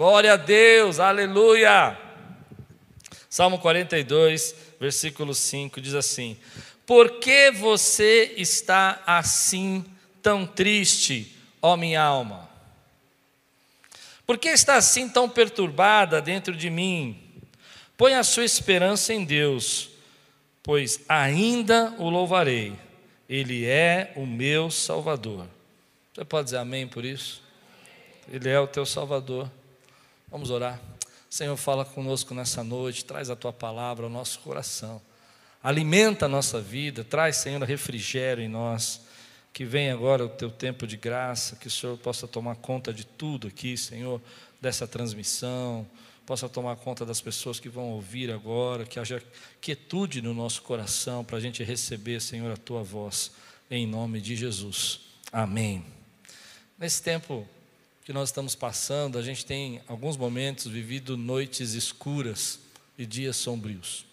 Glória a Deus, aleluia. Salmo 42, versículo 5 diz assim: Por que você está assim tão triste, ó minha alma? Por que está assim tão perturbada dentro de mim? Põe a sua esperança em Deus, pois ainda o louvarei. Ele é o meu Salvador. Você pode dizer amém por isso? Ele é o teu Salvador. Vamos orar. Senhor, fala conosco nessa noite, traz a tua palavra ao nosso coração. Alimenta a nossa vida, traz, Senhor, refrigério em nós. Que venha agora o teu tempo de graça, que o Senhor possa tomar conta de tudo aqui, Senhor, dessa transmissão, possa tomar conta das pessoas que vão ouvir agora, que haja quietude no nosso coração para a gente receber, Senhor, a tua voz, em nome de Jesus. Amém. Nesse tempo que nós estamos passando, a gente tem alguns momentos vivido noites escuras e dias sombrios.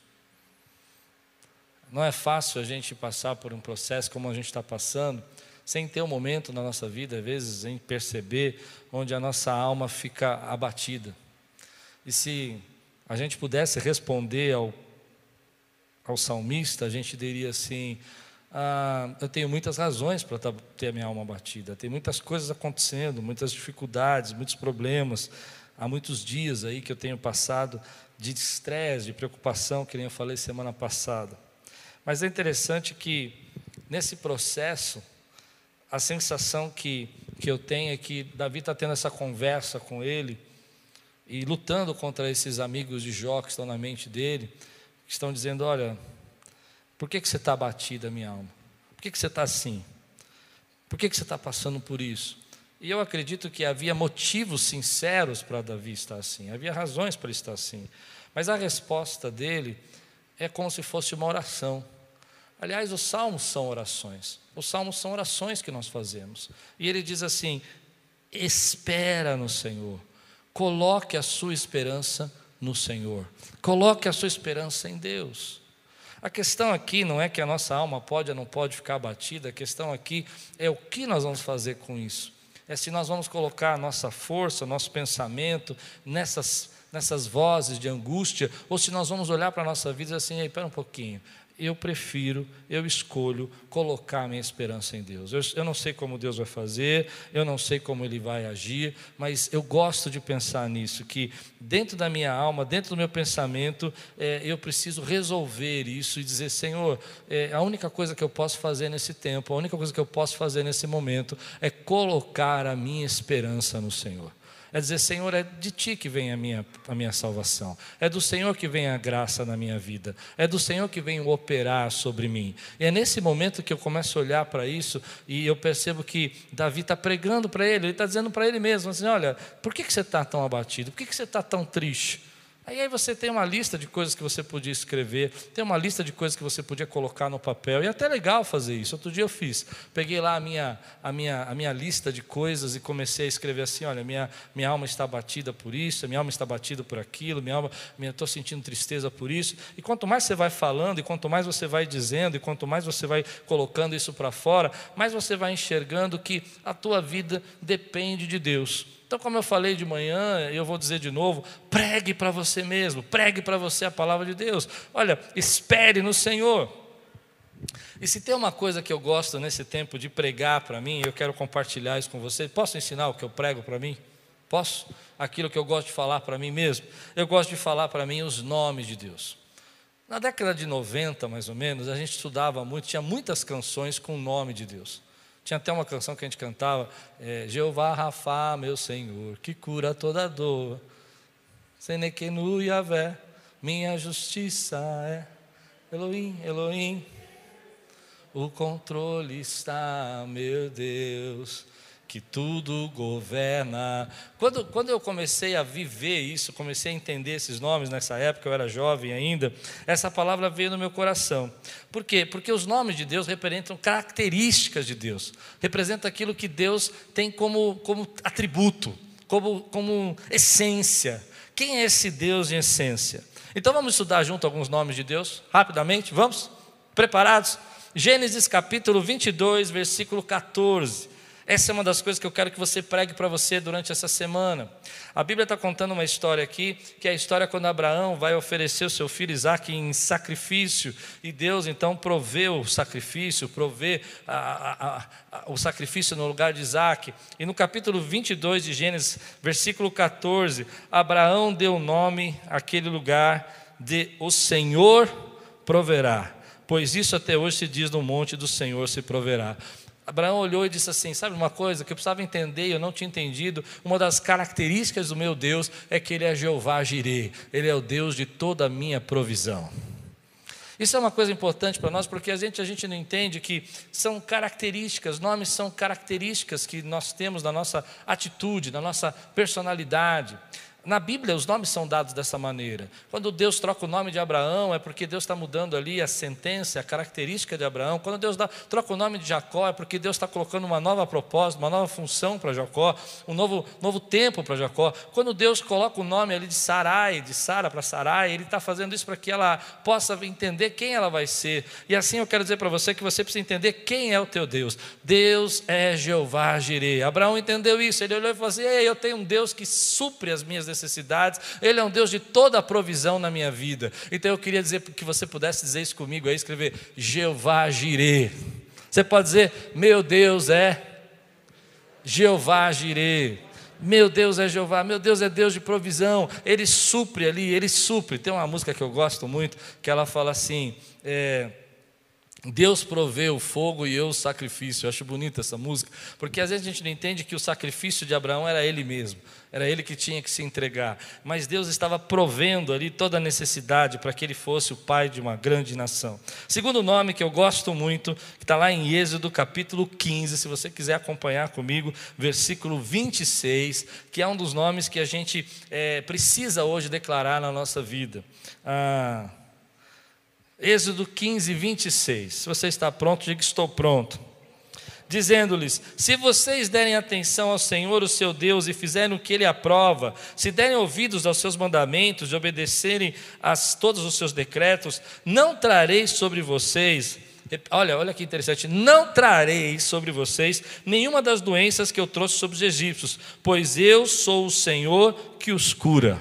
Não é fácil a gente passar por um processo como a gente está passando, sem ter um momento na nossa vida, às vezes, em perceber onde a nossa alma fica abatida. E se a gente pudesse responder ao, ao salmista, a gente diria assim: ah, eu tenho muitas razões para ter a minha alma abatida, tem muitas coisas acontecendo, muitas dificuldades, muitos problemas. Há muitos dias aí que eu tenho passado de estresse, de preocupação, que nem eu falei semana passada. Mas é interessante que nesse processo, a sensação que, que eu tenho é que Davi está tendo essa conversa com ele e lutando contra esses amigos de Jó que estão na mente dele, que estão dizendo: Olha, por que, que você está abatida, minha alma? Por que, que você está assim? Por que, que você está passando por isso? E eu acredito que havia motivos sinceros para Davi estar assim, havia razões para estar assim, mas a resposta dele é como se fosse uma oração. Aliás, os salmos são orações. Os salmos são orações que nós fazemos. E ele diz assim: espera no Senhor, coloque a sua esperança no Senhor, coloque a sua esperança em Deus. A questão aqui não é que a nossa alma pode ou não pode ficar abatida, a questão aqui é o que nós vamos fazer com isso. É se nós vamos colocar a nossa força, nosso pensamento nessas, nessas vozes de angústia, ou se nós vamos olhar para a nossa vida e dizer assim, espera um pouquinho, eu prefiro, eu escolho colocar a minha esperança em Deus. Eu, eu, não sei como Deus vai fazer, eu não sei como Ele vai agir, mas eu gosto de pensar nisso, que dentro da minha alma, dentro do meu pensamento, é, eu preciso resolver isso e dizer: Senhor, é, a única coisa que eu posso fazer nesse tempo, a única coisa que eu posso fazer nesse momento é colocar a minha esperança no Senhor. É dizer, Senhor, é de ti que vem a minha, a minha salvação. É do Senhor que vem a graça na minha vida. É do Senhor que vem operar sobre mim. E é nesse momento que eu começo a olhar para isso e eu percebo que Davi está pregando para ele, ele está dizendo para ele mesmo assim: olha, por que, que você está tão abatido? Por que, que você está tão triste? Aí, aí você tem uma lista de coisas que você podia escrever, tem uma lista de coisas que você podia colocar no papel, e é até legal fazer isso. Outro dia eu fiz, peguei lá a minha, a minha, a minha lista de coisas e comecei a escrever assim: olha, minha, minha alma está batida por isso, minha alma está batida por aquilo, minha alma, estou sentindo tristeza por isso. E quanto mais você vai falando, e quanto mais você vai dizendo, e quanto mais você vai colocando isso para fora, mais você vai enxergando que a tua vida depende de Deus. Então, como eu falei de manhã, eu vou dizer de novo: pregue para você mesmo, pregue para você a palavra de Deus. Olha, espere no Senhor. E se tem uma coisa que eu gosto nesse tempo de pregar para mim, eu quero compartilhar isso com você. Posso ensinar o que eu prego para mim? Posso? Aquilo que eu gosto de falar para mim mesmo? Eu gosto de falar para mim os nomes de Deus. Na década de 90, mais ou menos, a gente estudava muito, tinha muitas canções com o nome de Deus. Tinha até uma canção que a gente cantava, é, Jeová Rafa, meu Senhor, que cura toda dor. Senequenu Yavé, minha justiça é. Elohim, Elohim, o controle está, meu Deus que tudo governa. Quando, quando eu comecei a viver isso, comecei a entender esses nomes nessa época, eu era jovem ainda, essa palavra veio no meu coração. Por quê? Porque os nomes de Deus representam características de Deus, representa aquilo que Deus tem como, como atributo, como, como essência. Quem é esse Deus em essência? Então vamos estudar junto alguns nomes de Deus, rapidamente, vamos? Preparados? Gênesis capítulo 22, versículo 14. Essa é uma das coisas que eu quero que você pregue para você durante essa semana. A Bíblia está contando uma história aqui, que é a história quando Abraão vai oferecer o seu filho Isaac em sacrifício, e Deus então proveu o sacrifício, provê a, a, a, o sacrifício no lugar de Isaac. E no capítulo 22 de Gênesis, versículo 14, Abraão deu nome àquele lugar de O Senhor proverá, pois isso até hoje se diz no monte do Senhor se proverá. Abraão olhou e disse assim: Sabe uma coisa que eu precisava entender eu não tinha entendido? Uma das características do meu Deus é que Ele é Jeová Jireh, Ele é o Deus de toda a minha provisão. Isso é uma coisa importante para nós, porque a gente, a gente não entende que são características, nomes são características que nós temos na nossa atitude, na nossa personalidade. Na Bíblia, os nomes são dados dessa maneira. Quando Deus troca o nome de Abraão, é porque Deus está mudando ali a sentença, a característica de Abraão. Quando Deus dá, troca o nome de Jacó, é porque Deus está colocando uma nova proposta, uma nova função para Jacó, um novo, novo tempo para Jacó. Quando Deus coloca o nome ali de Sarai, de Sara para Sarai, Ele está fazendo isso para que ela possa entender quem ela vai ser. E assim eu quero dizer para você que você precisa entender quem é o teu Deus. Deus é Jeová Jireh. Abraão entendeu isso. Ele olhou e falou assim: Ei, eu tenho um Deus que supre as minhas necessidades necessidades, Ele é um Deus de toda a provisão na minha vida. Então eu queria dizer que você pudesse dizer isso comigo aí, escrever Jeová Jireh. Você pode dizer, meu Deus é Jeová Jireh. Meu Deus é Jeová, meu Deus é Deus de provisão, Ele supre ali, Ele supre. Tem uma música que eu gosto muito, que ela fala assim: é, Deus provê o fogo e eu o sacrifício. Eu acho bonita essa música, porque às vezes a gente não entende que o sacrifício de Abraão era ele mesmo, era ele que tinha que se entregar, mas Deus estava provendo ali toda a necessidade para que ele fosse o pai de uma grande nação. Segundo nome que eu gosto muito, que está lá em Êxodo capítulo 15, se você quiser acompanhar comigo, versículo 26, que é um dos nomes que a gente é, precisa hoje declarar na nossa vida. Ah, Êxodo 15, 26. Se você está pronto, diga estou pronto. Dizendo-lhes: Se vocês derem atenção ao Senhor, o seu Deus, e fizerem o que ele aprova, se derem ouvidos aos seus mandamentos e obedecerem a todos os seus decretos, não trarei sobre vocês Olha, olha que interessante. Não trarei sobre vocês nenhuma das doenças que eu trouxe sobre os egípcios, pois eu sou o Senhor que os cura.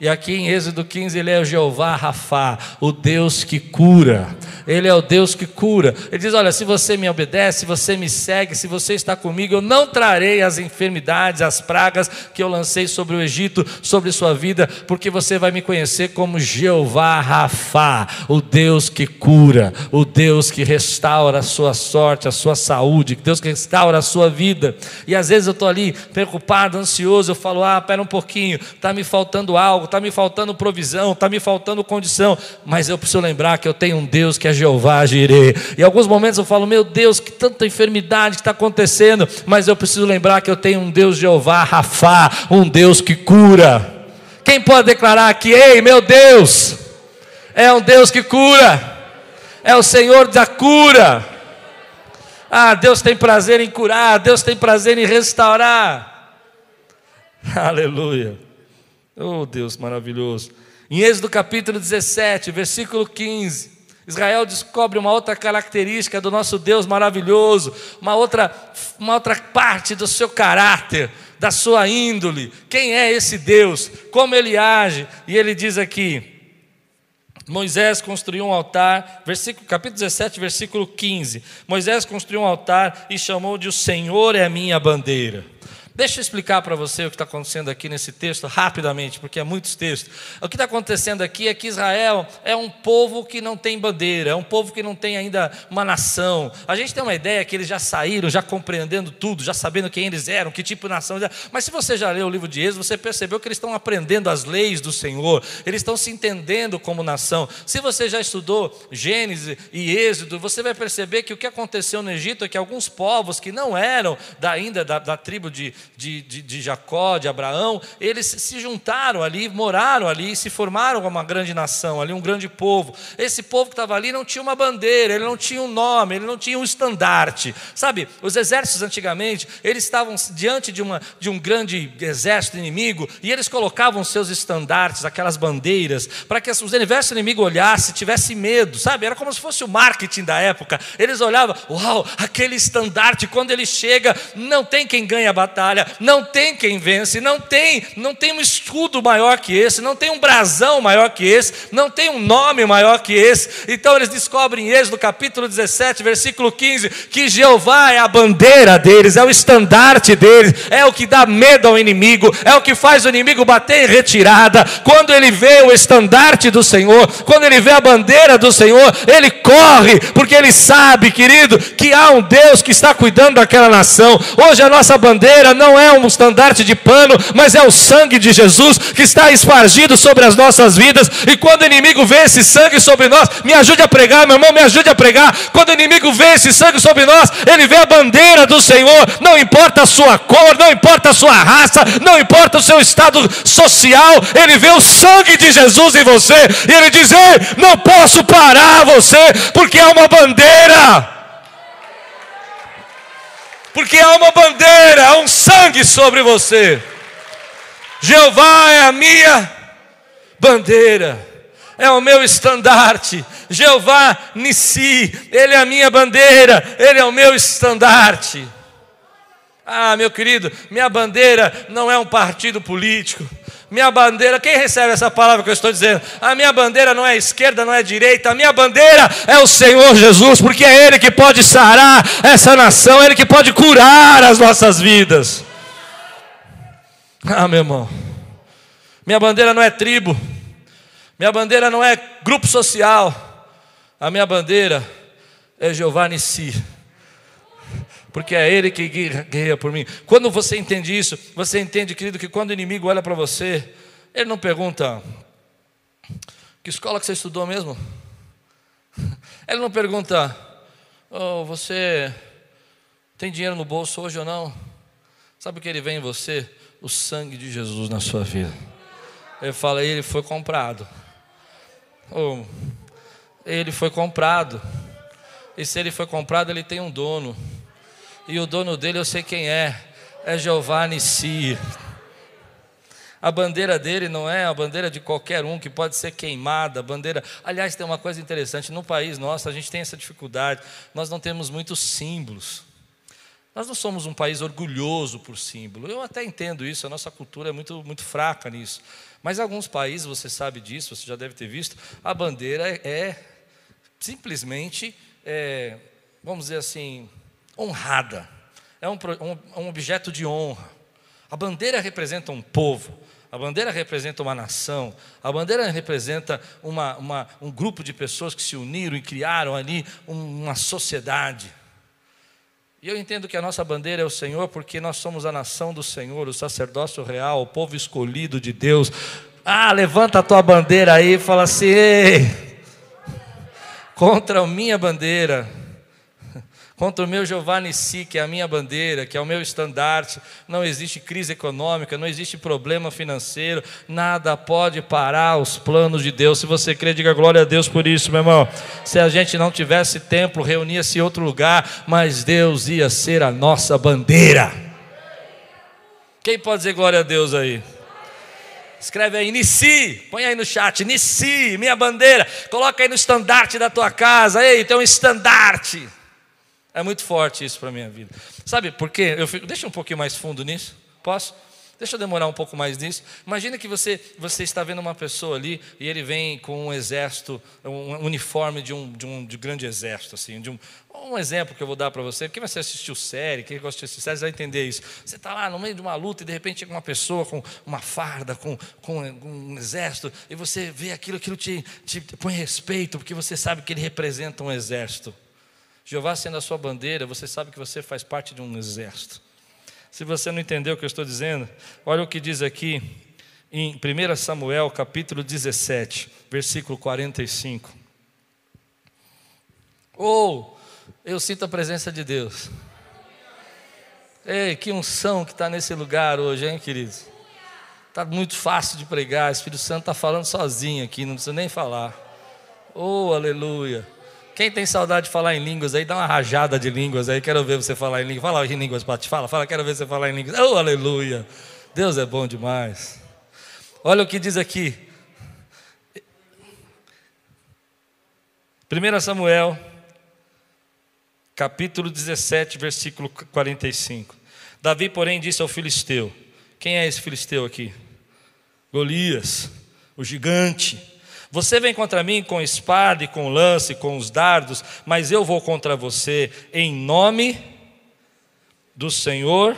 E aqui em Êxodo 15 ele é o Jeová Rafá, o Deus que cura. Ele é o Deus que cura. Ele diz: Olha, se você me obedece, se você me segue, se você está comigo, eu não trarei as enfermidades, as pragas que eu lancei sobre o Egito, sobre sua vida, porque você vai me conhecer como Jeová Rafá, o Deus que cura, o Deus que restaura a sua sorte, a sua saúde, Deus que restaura a sua vida. E às vezes eu estou ali preocupado, ansioso, eu falo: Ah, espera um pouquinho, está me faltando algo está me faltando provisão, está me faltando condição, mas eu preciso lembrar que eu tenho um Deus que é Jeová Jireh. Em alguns momentos eu falo, meu Deus, que tanta enfermidade que está acontecendo, mas eu preciso lembrar que eu tenho um Deus Jeová Rafá, um Deus que cura. Quem pode declarar que, ei, meu Deus, é um Deus que cura, é o Senhor da cura. Ah, Deus tem prazer em curar, Deus tem prazer em restaurar. Aleluia. Oh, Deus maravilhoso. Em Êxodo capítulo 17, versículo 15. Israel descobre uma outra característica do nosso Deus maravilhoso, uma outra, uma outra parte do seu caráter, da sua índole. Quem é esse Deus? Como ele age? E ele diz aqui: Moisés construiu um altar, versículo, capítulo 17, versículo 15. Moisés construiu um altar e chamou de O Senhor é a minha bandeira. Deixa eu explicar para você o que está acontecendo aqui nesse texto rapidamente, porque é muitos textos. O que está acontecendo aqui é que Israel é um povo que não tem bandeira, é um povo que não tem ainda uma nação. A gente tem uma ideia que eles já saíram, já compreendendo tudo, já sabendo quem eles eram, que tipo de nação eles eram. Mas se você já leu o livro de Êxodo, você percebeu que eles estão aprendendo as leis do Senhor, eles estão se entendendo como nação. Se você já estudou Gênesis e Êxodo, você vai perceber que o que aconteceu no Egito é que alguns povos que não eram da, ainda da, da tribo de de, de, de Jacó, de Abraão, eles se juntaram ali, moraram ali, se formaram uma grande nação ali, um grande povo. Esse povo que estava ali não tinha uma bandeira, ele não tinha um nome, ele não tinha um estandarte. Sabe, os exércitos antigamente, eles estavam diante de, uma, de um grande exército inimigo e eles colocavam seus estandartes, aquelas bandeiras, para que os exércitos inimigo olhasse, tivesse medo, sabe? Era como se fosse o marketing da época. Eles olhavam, uau, aquele estandarte, quando ele chega, não tem quem ganhe a batalha, não tem quem vence, não tem, não tem um escudo maior que esse, não tem um brasão maior que esse, não tem um nome maior que esse. Então eles descobrem em Êxodo capítulo 17, versículo 15, que Jeová é a bandeira deles, é o estandarte deles, é o que dá medo ao inimigo, é o que faz o inimigo bater em retirada. Quando ele vê o estandarte do Senhor, quando ele vê a bandeira do Senhor, ele corre, porque ele sabe, querido, que há um Deus que está cuidando daquela nação. Hoje a nossa bandeira não é um estandarte de pano, mas é o sangue de Jesus que está espargido sobre as nossas vidas. E quando o inimigo vê esse sangue sobre nós, me ajude a pregar, meu irmão, me ajude a pregar. Quando o inimigo vê esse sangue sobre nós, ele vê a bandeira do Senhor, não importa a sua cor, não importa a sua raça, não importa o seu estado social, ele vê o sangue de Jesus em você e ele diz: Ei, não posso parar você, porque há uma bandeira porque há uma bandeira, há um sangue sobre você. Jeová é a minha bandeira, é o meu estandarte. Jeová Nissi, Ele é a minha bandeira, Ele é o meu estandarte. Ah, meu querido, minha bandeira não é um partido político, minha bandeira, quem recebe essa palavra que eu estou dizendo? A minha bandeira não é esquerda, não é direita, a minha bandeira é o Senhor Jesus, porque é Ele que pode sarar essa nação, é Ele que pode curar as nossas vidas. Ah, meu irmão, minha bandeira não é tribo, minha bandeira não é grupo social, a minha bandeira é Jeová Nissi porque é Ele que guerreia por mim. Quando você entende isso, você entende, querido, que quando o inimigo olha para você, ele não pergunta: que escola que você estudou mesmo? Ele não pergunta: oh, você tem dinheiro no bolso hoje ou não? Sabe o que ele vê em você? O sangue de Jesus na sua vida. Ele fala: ele foi comprado. Oh, ele foi comprado. E se ele foi comprado, ele tem um dono. E o dono dele eu sei quem é. É Jeová Nissi. A bandeira dele não é a bandeira de qualquer um que pode ser queimada. Bandeira. Aliás, tem uma coisa interessante: no país nosso, a gente tem essa dificuldade. Nós não temos muitos símbolos. Nós não somos um país orgulhoso por símbolo. Eu até entendo isso, a nossa cultura é muito, muito fraca nisso. Mas alguns países, você sabe disso, você já deve ter visto, a bandeira é, é simplesmente, é, vamos dizer assim, honrada, é um, um, objeto de honra. A bandeira representa um povo, a bandeira representa uma nação, a bandeira representa uma, uma, um grupo de pessoas que se uniram e criaram ali uma sociedade. E eu entendo que a nossa bandeira é o Senhor, porque nós somos a nação do Senhor, o sacerdócio real, o povo escolhido de Deus. Ah, levanta a tua bandeira aí e fala assim: Ei, contra a minha bandeira Contra o meu Jeová Nissi, que é a minha bandeira, que é o meu estandarte, não existe crise econômica, não existe problema financeiro, nada pode parar os planos de Deus. Se você crê, diga glória a Deus por isso, meu irmão. Se a gente não tivesse templo, reunia-se em outro lugar, mas Deus ia ser a nossa bandeira. Quem pode dizer glória a Deus aí? Escreve aí, Nissi, põe aí no chat, Nissi, minha bandeira, coloca aí no estandarte da tua casa, ei, tem um estandarte. É muito forte isso para a minha vida. Sabe por quê? Eu fico, deixa um pouquinho mais fundo nisso. Posso? Deixa eu demorar um pouco mais nisso. Imagina que você, você está vendo uma pessoa ali e ele vem com um exército, um uniforme de um, de um de grande exército, assim, de um, um exemplo que eu vou dar para você, porque você assistiu série, quem gosta de assistir série vai entender isso. Você está lá no meio de uma luta e de repente chega uma pessoa com uma farda, com, com um exército, e você vê aquilo, aquilo te, te põe respeito, porque você sabe que ele representa um exército. Jeová sendo a sua bandeira, você sabe que você faz parte de um exército. Se você não entendeu o que eu estou dizendo, olha o que diz aqui em 1 Samuel, capítulo 17, versículo 45. Ou oh, eu sinto a presença de Deus. Ei, que unção que está nesse lugar hoje, hein, queridos? Está muito fácil de pregar, o Espírito Santo está falando sozinho aqui, não precisa nem falar. Oh, aleluia. Quem tem saudade de falar em línguas aí, dá uma rajada de línguas aí, quero ver você falar em línguas. Fala em línguas, Pati, fala, fala, quero ver você falar em línguas. Oh, aleluia. Deus é bom demais. Olha o que diz aqui. 1 Samuel, capítulo 17, versículo 45. Davi, porém, disse ao filisteu: Quem é esse filisteu aqui? Golias, o gigante. Você vem contra mim com espada e com lance, com os dardos, mas eu vou contra você em nome do Senhor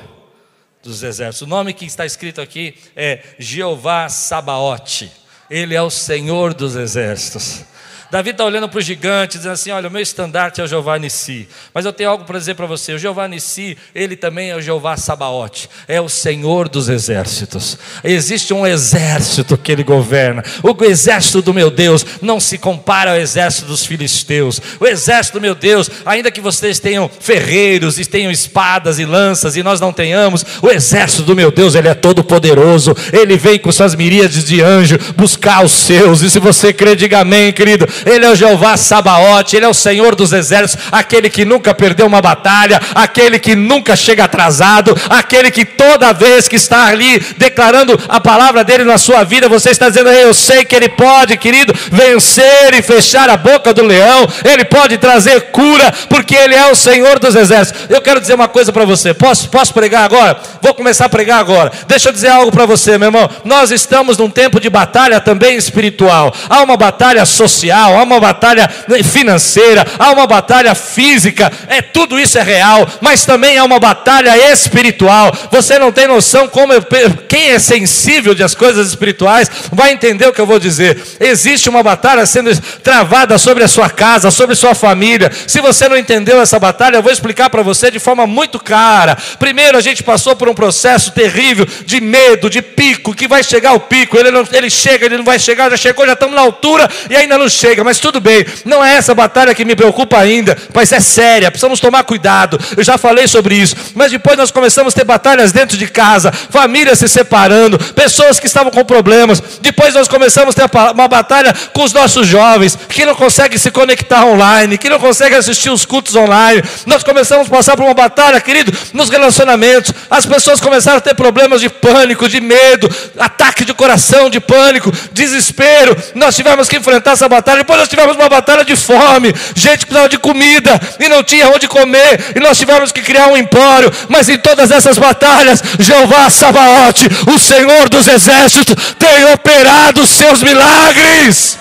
dos exércitos. O nome que está escrito aqui é Jeová Sabaote. Ele é o Senhor dos exércitos. Davi está olhando para o gigante, dizendo assim: Olha, o meu estandarte é o Jeová Nissi. Mas eu tenho algo para dizer para você: o Jeová Nissi, ele também é o Jeová Sabaote, é o Senhor dos exércitos. Existe um exército que ele governa. O exército do meu Deus não se compara ao exército dos filisteus. O exército do meu Deus, ainda que vocês tenham ferreiros e tenham espadas e lanças e nós não tenhamos, o exército do meu Deus, ele é todo poderoso. Ele vem com suas miríades de anjos buscar os seus. E se você crê, diga amém, querido. Ele é o Jeová Sabaote, Ele é o Senhor dos exércitos, aquele que nunca perdeu uma batalha, aquele que nunca chega atrasado, aquele que toda vez que está ali declarando a palavra dele na sua vida, você está dizendo: Eu sei que Ele pode, querido, vencer e fechar a boca do leão, Ele pode trazer cura, porque Ele é o Senhor dos exércitos. Eu quero dizer uma coisa para você: posso, posso pregar agora? Vou começar a pregar agora. Deixa eu dizer algo para você, meu irmão. Nós estamos num tempo de batalha também espiritual, há uma batalha social há uma batalha financeira, há uma batalha física, é tudo isso é real, mas também há uma batalha espiritual. Você não tem noção como eu, quem é sensível de as coisas espirituais vai entender o que eu vou dizer. Existe uma batalha sendo travada sobre a sua casa, sobre sua família. Se você não entendeu essa batalha, eu vou explicar para você de forma muito clara. Primeiro, a gente passou por um processo terrível de medo, de pico, que vai chegar o pico. Ele, não, ele chega, ele não vai chegar, já chegou, já estamos na altura e ainda não chega mas tudo bem, não é essa batalha que me preocupa ainda, mas é séria, precisamos tomar cuidado. Eu já falei sobre isso, mas depois nós começamos a ter batalhas dentro de casa, famílias se separando, pessoas que estavam com problemas. Depois nós começamos a ter uma batalha com os nossos jovens que não conseguem se conectar online, que não conseguem assistir os cultos online. Nós começamos a passar por uma batalha, querido, nos relacionamentos. As pessoas começaram a ter problemas de pânico, de medo, ataque de coração, de pânico, desespero. Nós tivemos que enfrentar essa batalha depois nós tivemos uma batalha de fome, gente precisava de comida e não tinha onde comer, e nós tivemos que criar um empório. Mas em todas essas batalhas, Jeová Sabaote, o Senhor dos exércitos, tem operado seus milagres.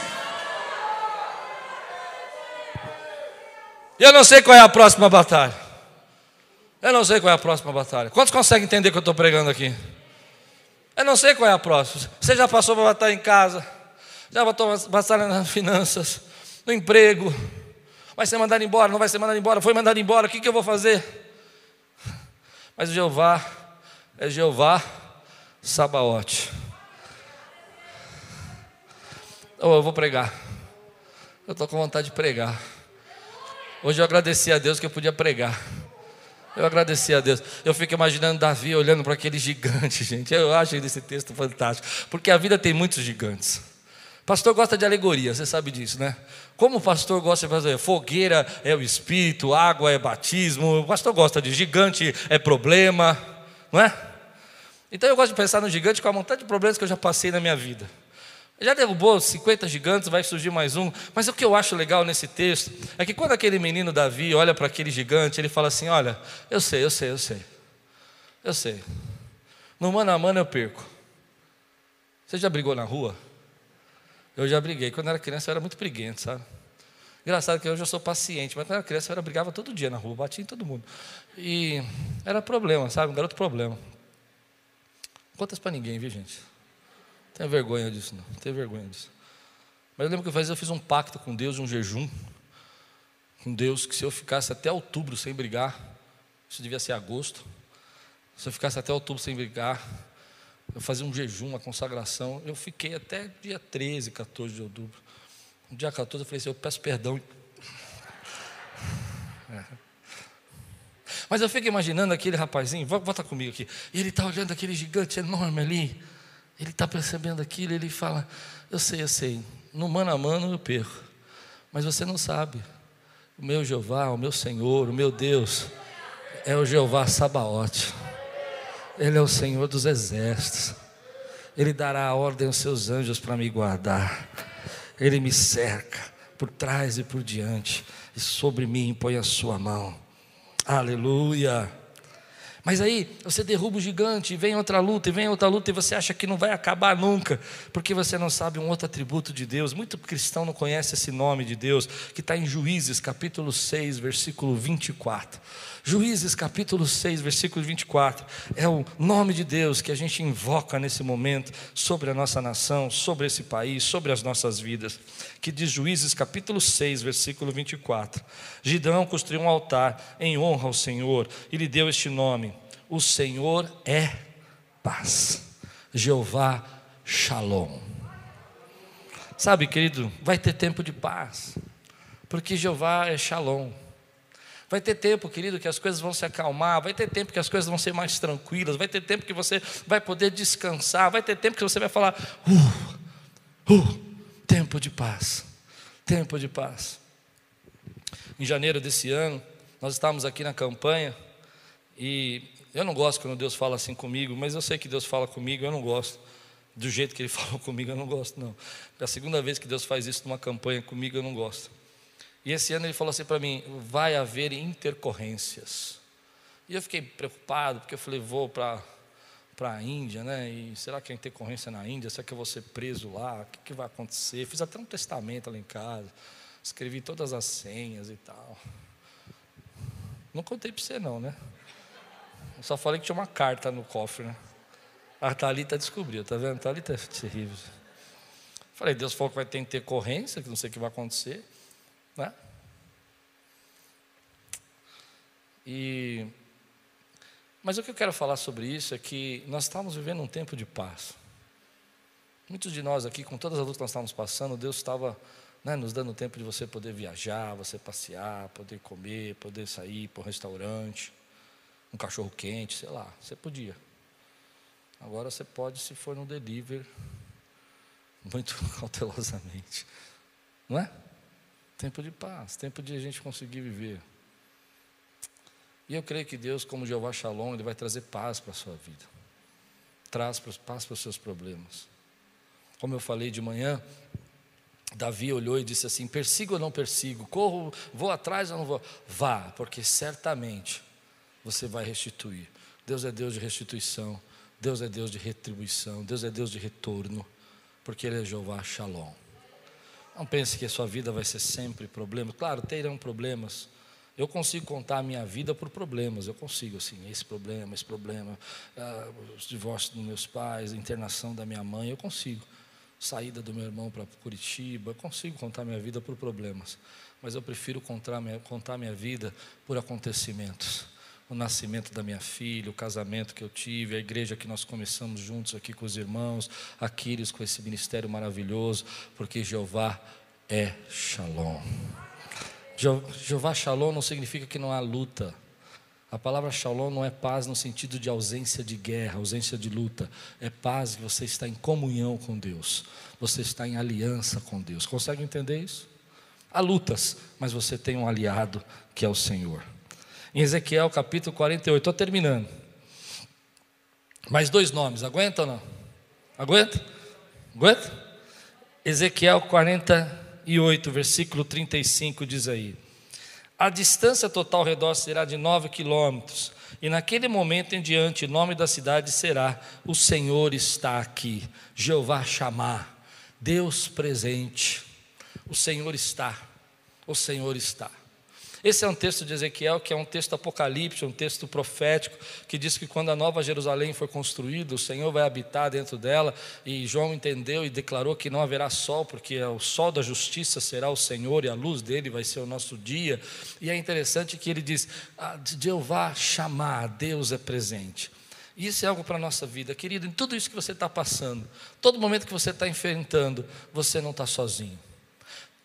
Eu não sei qual é a próxima batalha. Eu não sei qual é a próxima batalha. Quantos conseguem entender o que eu estou pregando aqui? Eu não sei qual é a próxima. Você já passou para batalha em casa? Já vai passar nas finanças, no emprego, vai ser mandado embora, não vai ser mandado embora, foi mandado embora, o que, que eu vou fazer? Mas Jeová é Jeová Sabaote. Oh, eu vou pregar. Eu estou com vontade de pregar. Hoje eu agradeci a Deus que eu podia pregar. Eu agradeci a Deus. Eu fico imaginando Davi olhando para aquele gigante, gente. Eu acho esse texto fantástico. Porque a vida tem muitos gigantes. Pastor gosta de alegoria, você sabe disso, né? Como o pastor gosta de fazer fogueira é o espírito, água é batismo, o pastor gosta de gigante é problema, não é? Então eu gosto de pensar no gigante com a montanha de problemas que eu já passei na minha vida. Já derrubou 50 gigantes, vai surgir mais um. Mas o que eu acho legal nesse texto é que quando aquele menino Davi olha para aquele gigante, ele fala assim: Olha, eu sei, eu sei, eu sei. Eu sei. No mano a mano eu perco. Você já brigou na rua? Eu já briguei. Quando eu era criança, eu era muito briguento, sabe? Engraçado que hoje eu sou paciente, mas quando eu era criança, eu era, brigava todo dia na rua, batia em todo mundo. E era problema, sabe? Um garoto problema. Contas para ninguém, viu, gente? Não tenho vergonha disso, não. Não tenho vergonha disso. Mas eu lembro que eu, fazia, eu fiz um pacto com Deus, um jejum, com Deus, que se eu ficasse até outubro sem brigar, isso devia ser agosto, se eu ficasse até outubro sem brigar, eu fazia um jejum, uma consagração. Eu fiquei até dia 13, 14 de outubro. No dia 14 eu falei assim, eu peço perdão. É. Mas eu fico imaginando aquele rapazinho, volta comigo aqui, ele está olhando aquele gigante enorme ali, ele está percebendo aquilo, ele fala: Eu sei, eu sei, no mano a mano eu perco, mas você não sabe. O meu Jeová, o meu Senhor, o meu Deus, é o Jeová Sabaote, Ele é o Senhor dos exércitos, Ele dará a ordem aos seus anjos para me guardar, Ele me cerca por trás e por diante, e sobre mim põe a sua mão. Aleluia. Mas aí você derruba o gigante, e vem outra luta, e vem outra luta, e você acha que não vai acabar nunca, porque você não sabe um outro atributo de Deus. Muito cristão não conhece esse nome de Deus, que está em Juízes, capítulo 6, versículo 24. Juízes, capítulo 6, versículo 24. É o nome de Deus que a gente invoca nesse momento sobre a nossa nação, sobre esse país, sobre as nossas vidas. Que diz Juízes, capítulo 6, versículo 24. Gideão construiu um altar em honra ao Senhor e lhe deu este nome: O Senhor é paz. Jeová Shalom. Sabe, querido, vai ter tempo de paz, porque Jeová é Shalom. Vai ter tempo, querido, que as coisas vão se acalmar, vai ter tempo que as coisas vão ser mais tranquilas, vai ter tempo que você vai poder descansar, vai ter tempo que você vai falar, uh, uh, tempo de paz, tempo de paz. Em janeiro desse ano, nós estávamos aqui na campanha e eu não gosto quando Deus fala assim comigo, mas eu sei que Deus fala comigo, eu não gosto. Do jeito que Ele falou comigo, eu não gosto, não. É a segunda vez que Deus faz isso numa campanha comigo, eu não gosto. E esse ano ele falou assim para mim: vai haver intercorrências. E eu fiquei preocupado, porque eu falei: vou para para a Índia, né? E será que a intercorrência na Índia? Será que eu vou ser preso lá? O que, que vai acontecer? Fiz até um testamento lá em casa, escrevi todas as senhas e tal. Não contei para você, não, né? Eu só falei que tinha uma carta no cofre, né? A Thalita descobriu, tá vendo? A Thalita é terrível. Falei, Deus falou que vai ter intercorrência, que não sei o que vai acontecer. Né? E, mas o que eu quero falar sobre isso é que nós estamos vivendo um tempo de paz. Muitos de nós aqui, com todas as lutas que nós estávamos passando, Deus estava né, nos dando tempo de você poder viajar, você passear, poder comer, poder sair para um restaurante, um cachorro quente, sei lá, você podia. Agora você pode se for no delivery, muito cautelosamente, não é? Tempo de paz, tempo de a gente conseguir viver. E eu creio que Deus, como Jeová Shalom, Ele vai trazer paz para a sua vida. Traz paz para os seus problemas. Como eu falei de manhã, Davi olhou e disse assim: persigo ou não persigo? Corro, vou atrás ou não vou? Vá, porque certamente você vai restituir. Deus é Deus de restituição, Deus é Deus de retribuição, Deus é Deus de retorno, porque Ele é Jeová Shalom. Não pense que a sua vida vai ser sempre problema. Claro, terão problemas. Eu consigo contar a minha vida por problemas. Eu consigo, assim, esse problema, esse problema, ah, os divórcios dos meus pais, a internação da minha mãe. Eu consigo. Saída do meu irmão para Curitiba. Eu consigo contar minha vida por problemas. Mas eu prefiro contar minha, contar minha vida por acontecimentos o nascimento da minha filha, o casamento que eu tive, a igreja que nós começamos juntos aqui com os irmãos, Aquiles com esse ministério maravilhoso, porque Jeová é Shalom. Jeová Shalom não significa que não há luta. A palavra Shalom não é paz no sentido de ausência de guerra, ausência de luta. É paz que você está em comunhão com Deus. Você está em aliança com Deus. Consegue entender isso? Há lutas, mas você tem um aliado que é o Senhor em Ezequiel capítulo 48. Estou terminando. Mais dois nomes, aguenta ou não? Aguenta? Aguenta? Ezequiel 48, versículo 35 diz aí: A distância total ao redor será de nove quilômetros, e naquele momento em diante, o nome da cidade será: O Senhor está aqui, Jeová chamar, Deus presente, o Senhor está, o Senhor está. Esse é um texto de Ezequiel que é um texto apocalíptico, um texto profético, que diz que quando a nova Jerusalém for construída, o Senhor vai habitar dentro dela, e João entendeu e declarou que não haverá sol, porque o sol da justiça será o Senhor e a luz dele vai ser o nosso dia. E é interessante que ele diz: ah, Jeová chamar, Deus é presente. Isso é algo para a nossa vida, querido, em tudo isso que você está passando, todo momento que você está enfrentando, você não está sozinho.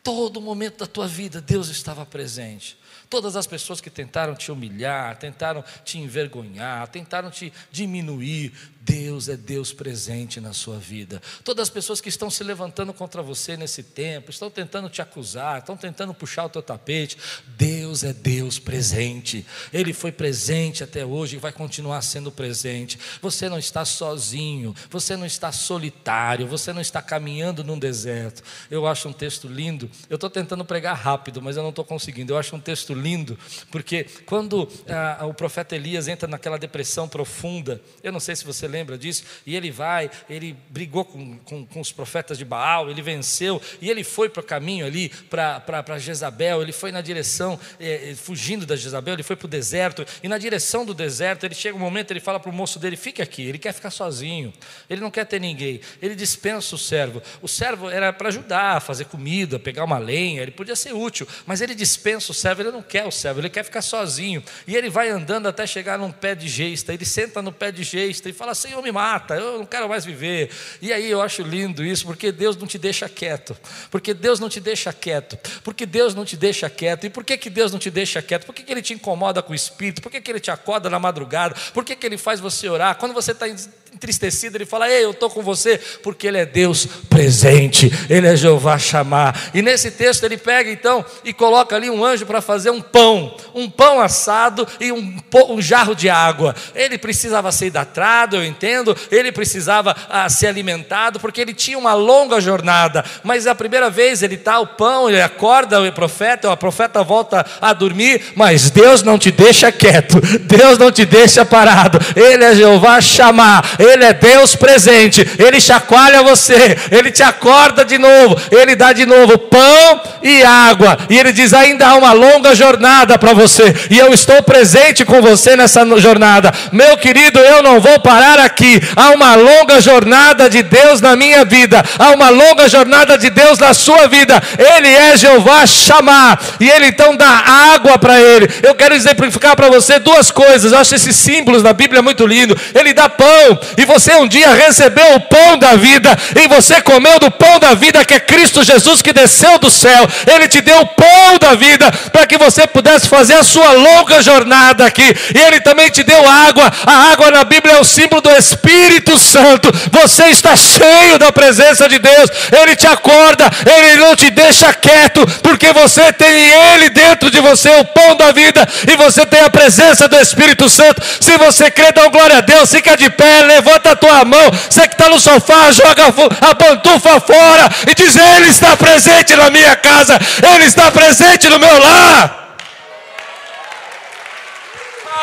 Todo momento da tua vida, Deus estava presente. Todas as pessoas que tentaram te humilhar, tentaram te envergonhar, tentaram te diminuir, Deus é Deus presente na sua vida. Todas as pessoas que estão se levantando contra você nesse tempo, estão tentando te acusar, estão tentando puxar o teu tapete, Deus é Deus presente. Ele foi presente até hoje e vai continuar sendo presente. Você não está sozinho, você não está solitário, você não está caminhando num deserto. Eu acho um texto lindo. Eu estou tentando pregar rápido, mas eu não estou conseguindo. Eu acho um texto lindo, porque quando ah, o profeta Elias entra naquela depressão profunda, eu não sei se você lembra disso? E ele vai, ele brigou com, com, com os profetas de Baal, ele venceu, e ele foi para o caminho ali, para Jezabel, ele foi na direção, é, fugindo da Jezabel, ele foi para o deserto, e na direção do deserto, ele chega um momento, ele fala para o moço dele: fique aqui, ele quer ficar sozinho, ele não quer ter ninguém, ele dispensa o servo. O servo era para ajudar, fazer comida, pegar uma lenha, ele podia ser útil, mas ele dispensa o servo, ele não quer o servo, ele quer ficar sozinho, e ele vai andando até chegar num pé de gesta, ele senta no pé de gesta e fala assim, Senhor me mata, eu não quero mais viver. E aí eu acho lindo isso, porque Deus não te deixa quieto. Porque Deus não te deixa quieto. Porque Deus não te deixa quieto. E por que, que Deus não te deixa quieto? Por que, que Ele te incomoda com o espírito? Por que, que Ele te acorda na madrugada? Por que, que Ele faz você orar? Quando você está entristecido, Ele fala: Ei, eu estou com você, porque Ele é Deus presente, Ele é Jeová chamar. E nesse texto ele pega então e coloca ali um anjo para fazer um pão, um pão assado e um, um jarro de água. Ele precisava ser hidrado, eu entendo, ele precisava ah, ser alimentado, porque ele tinha uma longa jornada. Mas a primeira vez ele está o pão, ele acorda o profeta, o profeta volta a dormir, mas Deus não te deixa quieto, Deus não te deixa parado. Ele é Jeová chamar, ele é Deus presente, ele chacoalha você, ele te acorda de novo, ele dá de novo pão e água, e ele diz: ainda há uma longa jornada para você, e eu estou presente com você nessa jornada. Meu querido, eu não vou parar aqui, há uma longa jornada de Deus na minha vida, há uma longa jornada de Deus na sua vida. Ele é Jeová chamar, e ele então dá água para ele. Eu quero exemplificar para você duas coisas, eu acho esses símbolos na Bíblia muito lindo. Ele dá pão, e você um dia recebeu o pão da vida, e você comeu do pão da vida que é Cristo Jesus que desceu do céu. Ele te deu o pão da vida para que você pudesse fazer a sua longa jornada aqui. E ele também te deu água. A água na Bíblia é o símbolo do Espírito Santo. Você está cheio da presença de Deus. Ele te acorda, ele não te deixa quieto, porque você tem ele dentro de você, o pão da vida, e você tem a presença do Espírito Santo. Se você crê, dá glória a Deus, fica de pé, levanta a tua mão. Você que está no sofá, joga a pantufa fora e diz: Ele está presente na minha casa, Ele está presente no meu lar.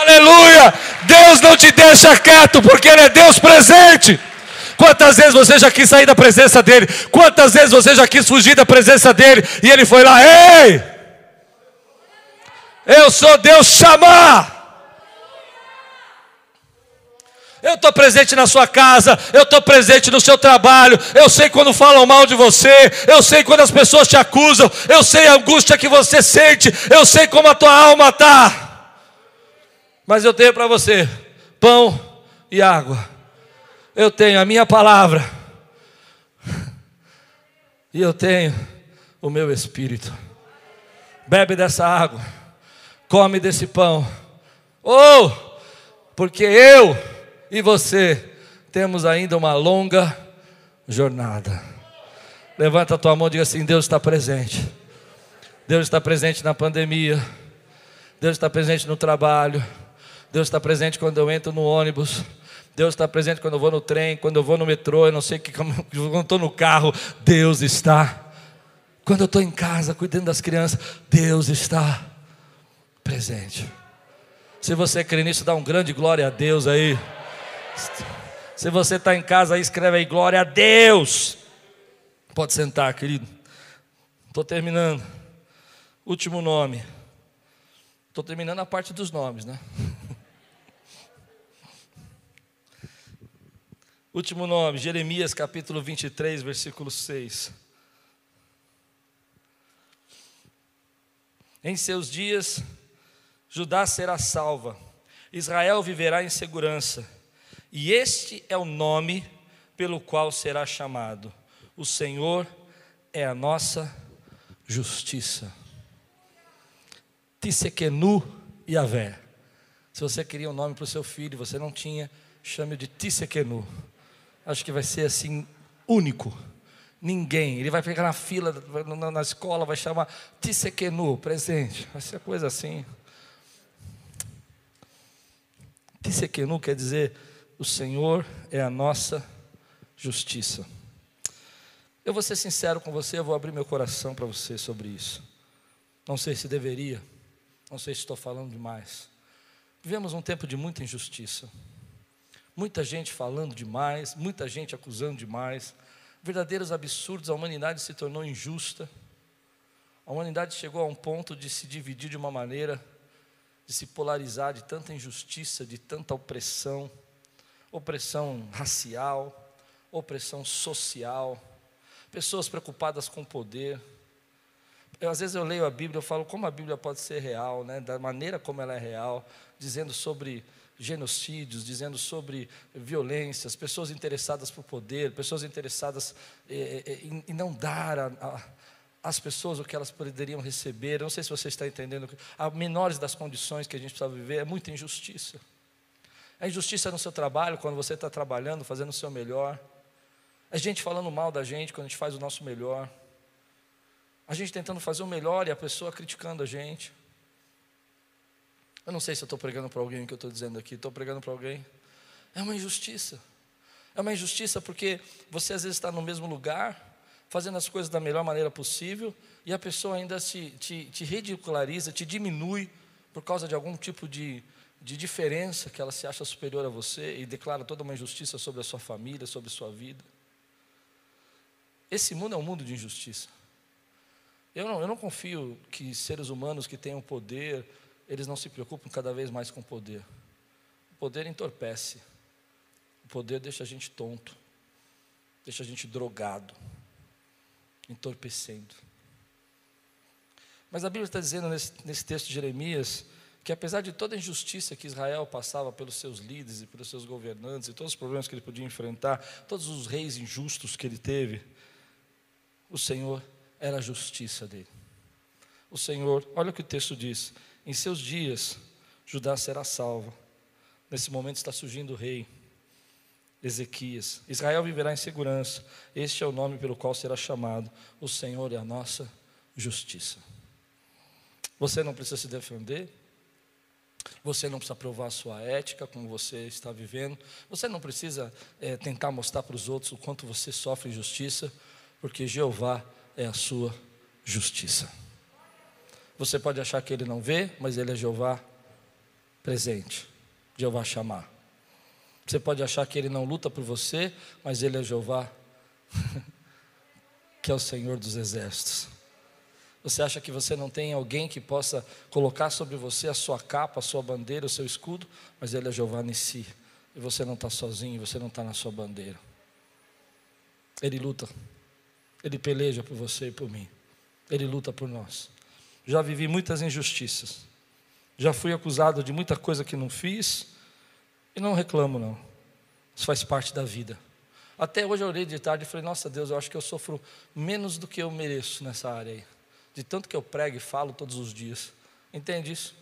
Aleluia! Deus não te deixa quieto, porque Ele é Deus presente. Quantas vezes você já quis sair da presença dEle? Quantas vezes você já quis fugir da presença dEle? E Ele foi lá, ei! Eu sou Deus chamar. Eu estou presente na sua casa, eu estou presente no seu trabalho, eu sei quando falam mal de você, eu sei quando as pessoas te acusam, eu sei a angústia que você sente, eu sei como a tua alma está. Mas eu tenho para você pão e água. Eu tenho a minha palavra. E eu tenho o meu espírito. Bebe dessa água. Come desse pão. Ou, oh, porque eu e você temos ainda uma longa jornada. Levanta a tua mão e diga assim: Deus está presente. Deus está presente na pandemia. Deus está presente no trabalho. Deus está presente quando eu entro no ônibus. Deus está presente quando eu vou no trem, quando eu vou no metrô, eu não sei que, quando eu estou no carro, Deus está. Quando eu estou em casa cuidando das crianças, Deus está presente. Se você crê nisso, dá um grande glória a Deus aí. Se você está em casa, escreve aí glória a Deus. Pode sentar, querido. Estou terminando. Último nome. Estou terminando a parte dos nomes, né? Último nome, Jeremias capítulo 23, versículo 6. Em seus dias, Judá será salva, Israel viverá em segurança, e este é o nome pelo qual será chamado: O Senhor é a nossa justiça. Tissekenu Yavé. Se você queria um nome para o seu filho, você não tinha, chame de Tissekenu. Acho que vai ser assim, único. Ninguém. Ele vai pegar na fila, na escola, vai chamar Tissekenu, presente. Vai ser coisa assim. Tissekenu quer dizer: o Senhor é a nossa justiça. Eu vou ser sincero com você, eu vou abrir meu coração para você sobre isso. Não sei se deveria, não sei se estou falando demais. Vivemos um tempo de muita injustiça. Muita gente falando demais, muita gente acusando demais. Verdadeiros absurdos, a humanidade se tornou injusta. A humanidade chegou a um ponto de se dividir de uma maneira, de se polarizar de tanta injustiça, de tanta opressão, opressão racial, opressão social pessoas preocupadas com poder. Eu, às vezes eu leio a Bíblia, eu falo como a Bíblia pode ser real, né? da maneira como ela é real, dizendo sobre genocídios, dizendo sobre violências, pessoas interessadas por poder, pessoas interessadas eh, eh, em, em, não dar a, a, às pessoas o que elas poderiam receber. Eu não sei se você está entendendo. A menores das condições que a gente precisa viver é muita injustiça. A injustiça no seu trabalho, quando você está trabalhando, fazendo o seu melhor. A gente falando mal da gente quando a gente faz o nosso melhor. A gente tentando fazer o melhor e a pessoa criticando a gente. Eu não sei se eu estou pregando para alguém o que eu estou dizendo aqui. Estou pregando para alguém. É uma injustiça. É uma injustiça porque você às vezes está no mesmo lugar, fazendo as coisas da melhor maneira possível, e a pessoa ainda te, te, te ridiculariza, te diminui por causa de algum tipo de, de diferença que ela se acha superior a você e declara toda uma injustiça sobre a sua família, sobre a sua vida. Esse mundo é um mundo de injustiça. Eu não, eu não confio que seres humanos que tenham poder, eles não se preocupam cada vez mais com poder. O poder entorpece. O poder deixa a gente tonto. Deixa a gente drogado. Entorpecendo. Mas a Bíblia está dizendo nesse, nesse texto de Jeremias que apesar de toda a injustiça que Israel passava pelos seus líderes e pelos seus governantes e todos os problemas que ele podia enfrentar, todos os reis injustos que ele teve, o Senhor era a justiça dele. O Senhor, olha o que o texto diz: em seus dias Judá será salvo. Nesse momento está surgindo o rei Ezequias. Israel viverá em segurança. Este é o nome pelo qual será chamado. O Senhor é a nossa justiça. Você não precisa se defender. Você não precisa provar a sua ética, como você está vivendo. Você não precisa é, tentar mostrar para os outros o quanto você sofre injustiça porque Jeová é a sua justiça. Você pode achar que ele não vê, mas ele é Jeová presente, Jeová chamar. Você pode achar que ele não luta por você, mas ele é Jeová, que é o Senhor dos exércitos. Você acha que você não tem alguém que possa colocar sobre você a sua capa, a sua bandeira, o seu escudo, mas ele é Jeová si. E você não está sozinho, você não está na sua bandeira. Ele luta ele peleja por você e por mim. Ele luta por nós. Já vivi muitas injustiças. Já fui acusado de muita coisa que não fiz. E não reclamo, não. Isso faz parte da vida. Até hoje eu orei de tarde e falei: Nossa Deus, eu acho que eu sofro menos do que eu mereço nessa área aí. De tanto que eu prego e falo todos os dias. Entende isso?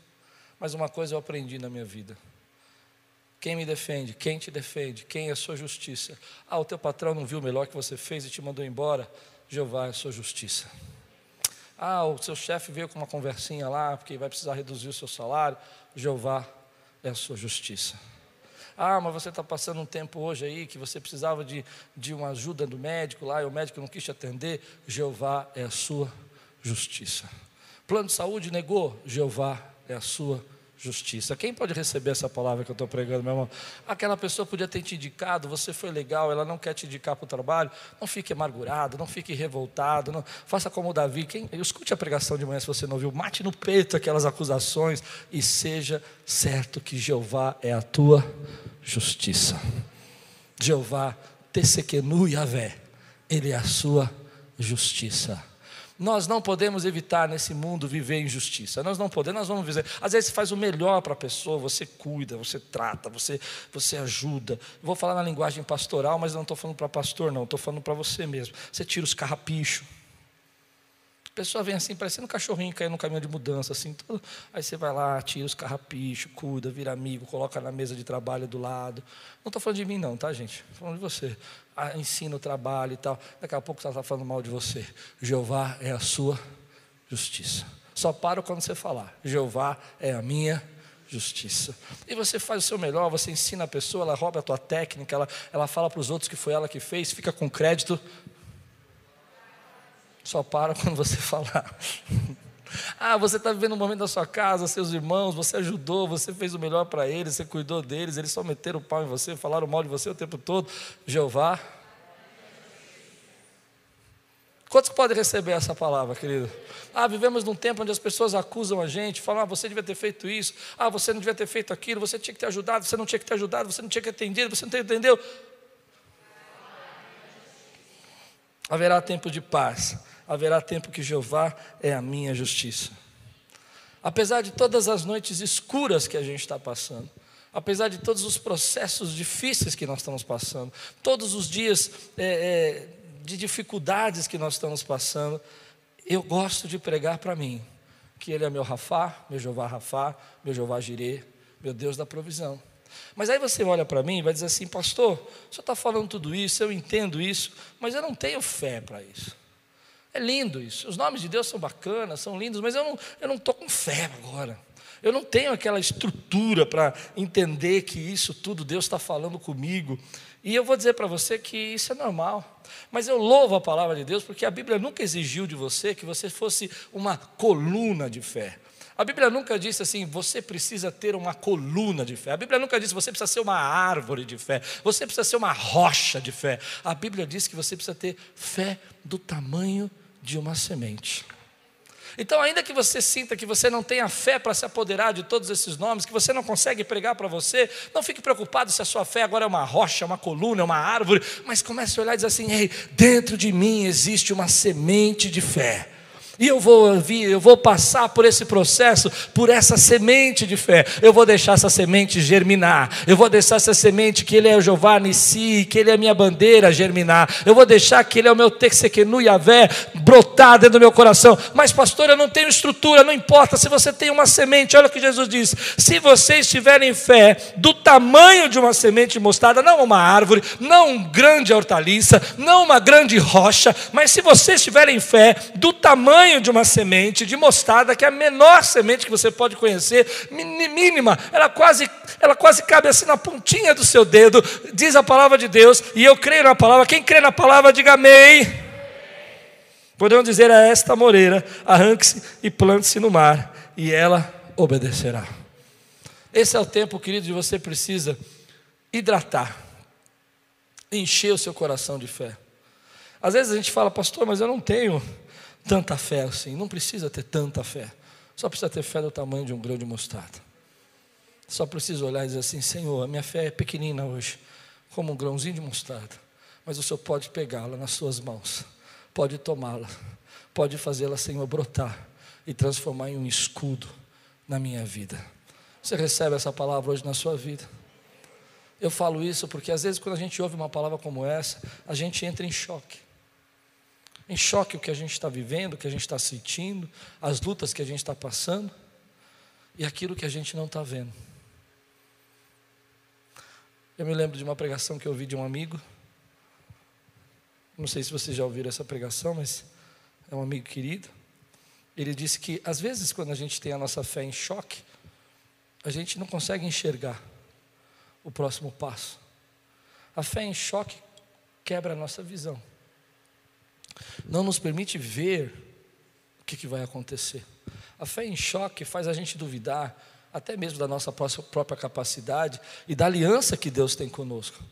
Mas uma coisa eu aprendi na minha vida. Quem me defende? Quem te defende? Quem é a sua justiça? Ah, o teu patrão não viu o melhor que você fez e te mandou embora. Jeová é a sua justiça. Ah, o seu chefe veio com uma conversinha lá, porque vai precisar reduzir o seu salário. Jeová é a sua justiça. Ah, mas você está passando um tempo hoje aí que você precisava de, de uma ajuda do médico lá e o médico não quis te atender. Jeová é a sua justiça. Plano de saúde negou. Jeová é a sua justiça justiça. Quem pode receber essa palavra que eu estou pregando, meu irmão? Aquela pessoa podia ter te indicado, você foi legal, ela não quer te indicar para o trabalho. Não fique amargurado, não fique revoltado, não, faça como Davi. Quem, escute a pregação de manhã se você não ouviu, mate no peito aquelas acusações e seja certo que Jeová é a tua justiça. Jeová, Tessequenu Yahvé, Ele é a sua justiça. Nós não podemos evitar nesse mundo viver injustiça. Nós não podemos, nós vamos viver. Às vezes você faz o melhor para a pessoa, você cuida, você trata, você, você ajuda. vou falar na linguagem pastoral, mas não estou falando para pastor, não, estou falando para você mesmo. Você tira os carrapichos. pessoa vem assim, parecendo um cachorrinho caindo no caminho de mudança, assim, aí você vai lá, tira os carrapichos, cuida, vira amigo, coloca na mesa de trabalho do lado. Não estou falando de mim, não, tá, gente? Estou falando de você. Ensina o trabalho e tal. Daqui a pouco você está falando mal de você. Jeová é a sua justiça. Só paro quando você falar. Jeová é a minha justiça. E você faz o seu melhor, você ensina a pessoa, ela rouba a tua técnica, ela, ela fala para os outros que foi ela que fez, fica com crédito. Só para quando você falar. Ah, você está vivendo um momento da sua casa, seus irmãos, você ajudou, você fez o melhor para eles, você cuidou deles, eles só meteram o pau em você, falaram mal de você o tempo todo. Jeová. Quantos podem receber essa palavra, querido? Ah, vivemos num tempo onde as pessoas acusam a gente, falam, ah, você devia ter feito isso, ah, você não devia ter feito aquilo, você tinha que ter ajudado, você não tinha que ter ajudado, você não tinha que ter atendido, você não entendeu. Haverá tempo de paz haverá tempo que Jeová é a minha justiça. Apesar de todas as noites escuras que a gente está passando, apesar de todos os processos difíceis que nós estamos passando, todos os dias é, é, de dificuldades que nós estamos passando, eu gosto de pregar para mim que Ele é meu Rafá, meu Jeová Rafá, meu Jeová Jirê, meu Deus da provisão. Mas aí você olha para mim e vai dizer assim, pastor, o senhor está falando tudo isso, eu entendo isso, mas eu não tenho fé para isso. É lindo isso. Os nomes de Deus são bacanas, são lindos, mas eu não estou eu não com fé agora. Eu não tenho aquela estrutura para entender que isso tudo Deus está falando comigo. E eu vou dizer para você que isso é normal. Mas eu louvo a palavra de Deus porque a Bíblia nunca exigiu de você que você fosse uma coluna de fé. A Bíblia nunca disse assim, você precisa ter uma coluna de fé. A Bíblia nunca disse, você precisa ser uma árvore de fé. Você precisa ser uma rocha de fé. A Bíblia diz que você precisa ter fé do tamanho de uma semente. Então, ainda que você sinta que você não tenha fé para se apoderar de todos esses nomes, que você não consegue pregar para você, não fique preocupado se a sua fé agora é uma rocha, uma coluna, uma árvore, mas comece a olhar e dizer assim: ei, dentro de mim existe uma semente de fé. E eu vou vir, eu vou passar por esse processo, por essa semente de fé. Eu vou deixar essa semente germinar. Eu vou deixar essa semente que Ele é o Jeová Nissi, que Ele é a minha bandeira germinar. Eu vou deixar que Ele é o meu Texequenu Yavé brotar dentro do meu coração. Mas, pastor, eu não tenho estrutura, não importa se você tem uma semente. Olha o que Jesus diz: se vocês tiverem fé do tamanho de uma semente de mostarda, não uma árvore, não uma grande hortaliça, não uma grande rocha, mas se vocês tiverem fé do tamanho tamanho de uma semente de mostarda, que é a menor semente que você pode conhecer, mínima, ela quase, ela quase cabe assim na pontinha do seu dedo, diz a palavra de Deus, e eu creio na palavra. Quem crê na palavra, diga amém. Podemos dizer a esta moreira: arranque-se e plante-se no mar, e ela obedecerá. Esse é o tempo, querido, de você precisa hidratar, encher o seu coração de fé. Às vezes a gente fala, pastor, mas eu não tenho tanta fé assim. Não precisa ter tanta fé. Só precisa ter fé do tamanho de um grão de mostarda. Só precisa olhar e dizer assim: Senhor, a minha fé é pequenina hoje, como um grãozinho de mostarda. Mas o Senhor pode pegá-la nas suas mãos, pode tomá-la, pode fazê-la, Senhor, brotar e transformar em um escudo na minha vida. Você recebe essa palavra hoje na sua vida? Eu falo isso porque às vezes quando a gente ouve uma palavra como essa, a gente entra em choque em choque o que a gente está vivendo, o que a gente está sentindo, as lutas que a gente está passando e aquilo que a gente não está vendo. Eu me lembro de uma pregação que eu ouvi de um amigo. Não sei se vocês já ouviram essa pregação, mas é um amigo querido. Ele disse que às vezes quando a gente tem a nossa fé em choque, a gente não consegue enxergar o próximo passo. A fé em choque quebra a nossa visão não nos permite ver o que, que vai acontecer. A fé em choque faz a gente duvidar até mesmo da nossa própria capacidade e da aliança que Deus tem conosco.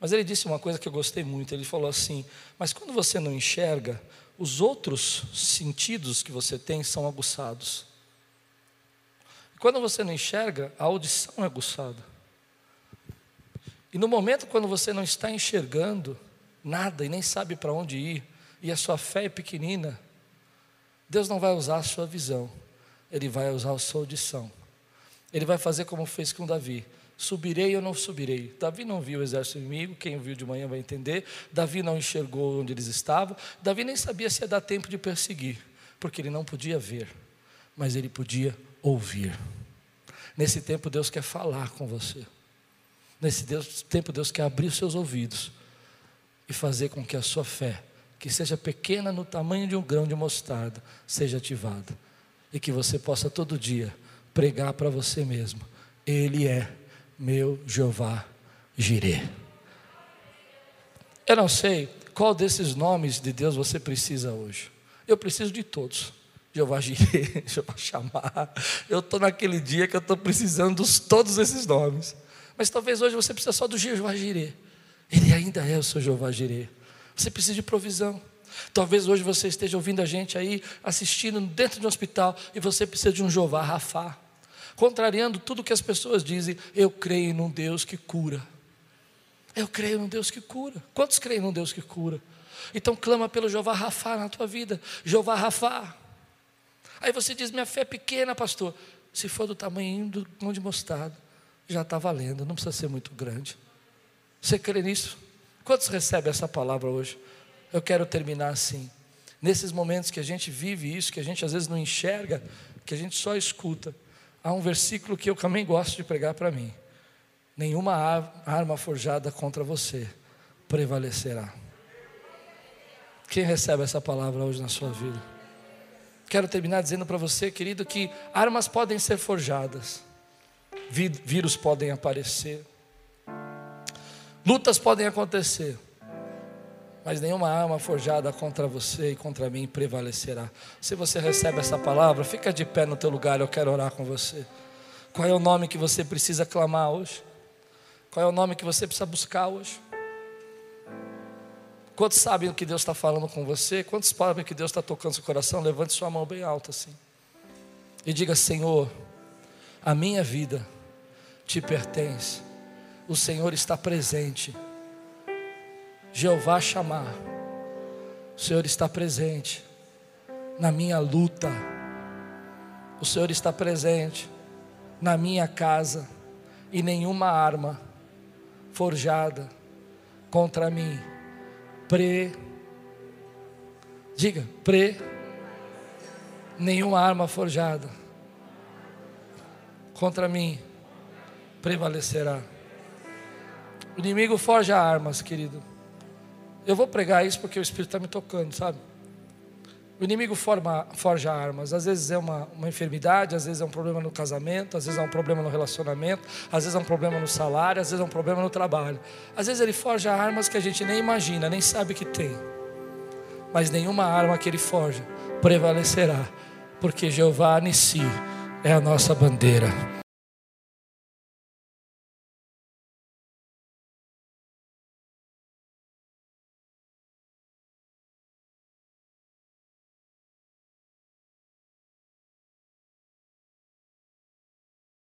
Mas ele disse uma coisa que eu gostei muito. Ele falou assim: Mas quando você não enxerga, os outros sentidos que você tem são aguçados. Quando você não enxerga, a audição é aguçada. E no momento quando você não está enxergando nada e nem sabe para onde ir, e a sua fé é pequenina, Deus não vai usar a sua visão, Ele vai usar a sua audição. Ele vai fazer como fez com Davi. Subirei ou não subirei? Davi não viu o exército inimigo, quem viu de manhã vai entender. Davi não enxergou onde eles estavam. Davi nem sabia se ia dar tempo de perseguir. porque ele não podia ver, mas ele podia ouvir. Nesse tempo, Deus quer falar com você. Nesse tempo, Deus quer abrir os seus ouvidos e fazer com que a sua fé, que seja pequena no tamanho de um grão de mostarda, seja ativada. E que você possa todo dia pregar para você mesmo: Ele é meu Jeová Jireh. Eu não sei qual desses nomes de Deus você precisa hoje. Eu preciso de todos. Jeová Jireh, Jeová Chamar. Eu estou naquele dia que eu estou precisando de todos esses nomes. Mas talvez hoje você precisa só do Jeová Jireh. Ele ainda é o seu Jeová Jireh. Você precisa de provisão. Talvez hoje você esteja ouvindo a gente aí, assistindo dentro de um hospital, e você precisa de um Jeová Rafá. Contrariando tudo que as pessoas dizem, eu creio num Deus que cura. Eu creio num Deus que cura. Quantos creem num Deus que cura? Então clama pelo Jeová Rafá na tua vida. Jeová Rafá. Aí você diz: minha fé é pequena, pastor. Se for do tamanho do pão de mostarda, já está valendo, não precisa ser muito grande. Você crê nisso? Quantos recebem essa palavra hoje? Eu quero terminar assim. Nesses momentos que a gente vive isso, que a gente às vezes não enxerga, que a gente só escuta, há um versículo que eu também gosto de pregar para mim nenhuma arma forjada contra você prevalecerá. Quem recebe essa palavra hoje na sua vida? Quero terminar dizendo para você, querido, que armas podem ser forjadas, vírus podem aparecer, lutas podem acontecer, mas nenhuma arma forjada contra você e contra mim prevalecerá. Se você recebe essa palavra, fica de pé no teu lugar, eu quero orar com você. Qual é o nome que você precisa clamar hoje? Qual é o nome que você precisa buscar hoje? Quantos sabem o que Deus está falando com você? Quantos sabem que Deus está tocando seu coração? Levante sua mão bem alta assim. E diga: Senhor, a minha vida te pertence. O Senhor está presente. Jeová chamar. O Senhor está presente na minha luta. O Senhor está presente na minha casa. E nenhuma arma forjada contra mim. Pre. Diga, pre. Nenhuma arma forjada contra mim prevalecerá. O inimigo forja armas, querido. Eu vou pregar isso porque o Espírito está me tocando, sabe? O inimigo forma, forja armas. Às vezes é uma, uma enfermidade, às vezes é um problema no casamento, às vezes é um problema no relacionamento, às vezes é um problema no salário, às vezes é um problema no trabalho. Às vezes ele forja armas que a gente nem imagina, nem sabe que tem. Mas nenhuma arma que ele forja prevalecerá, porque Jeová Nissi é a nossa bandeira.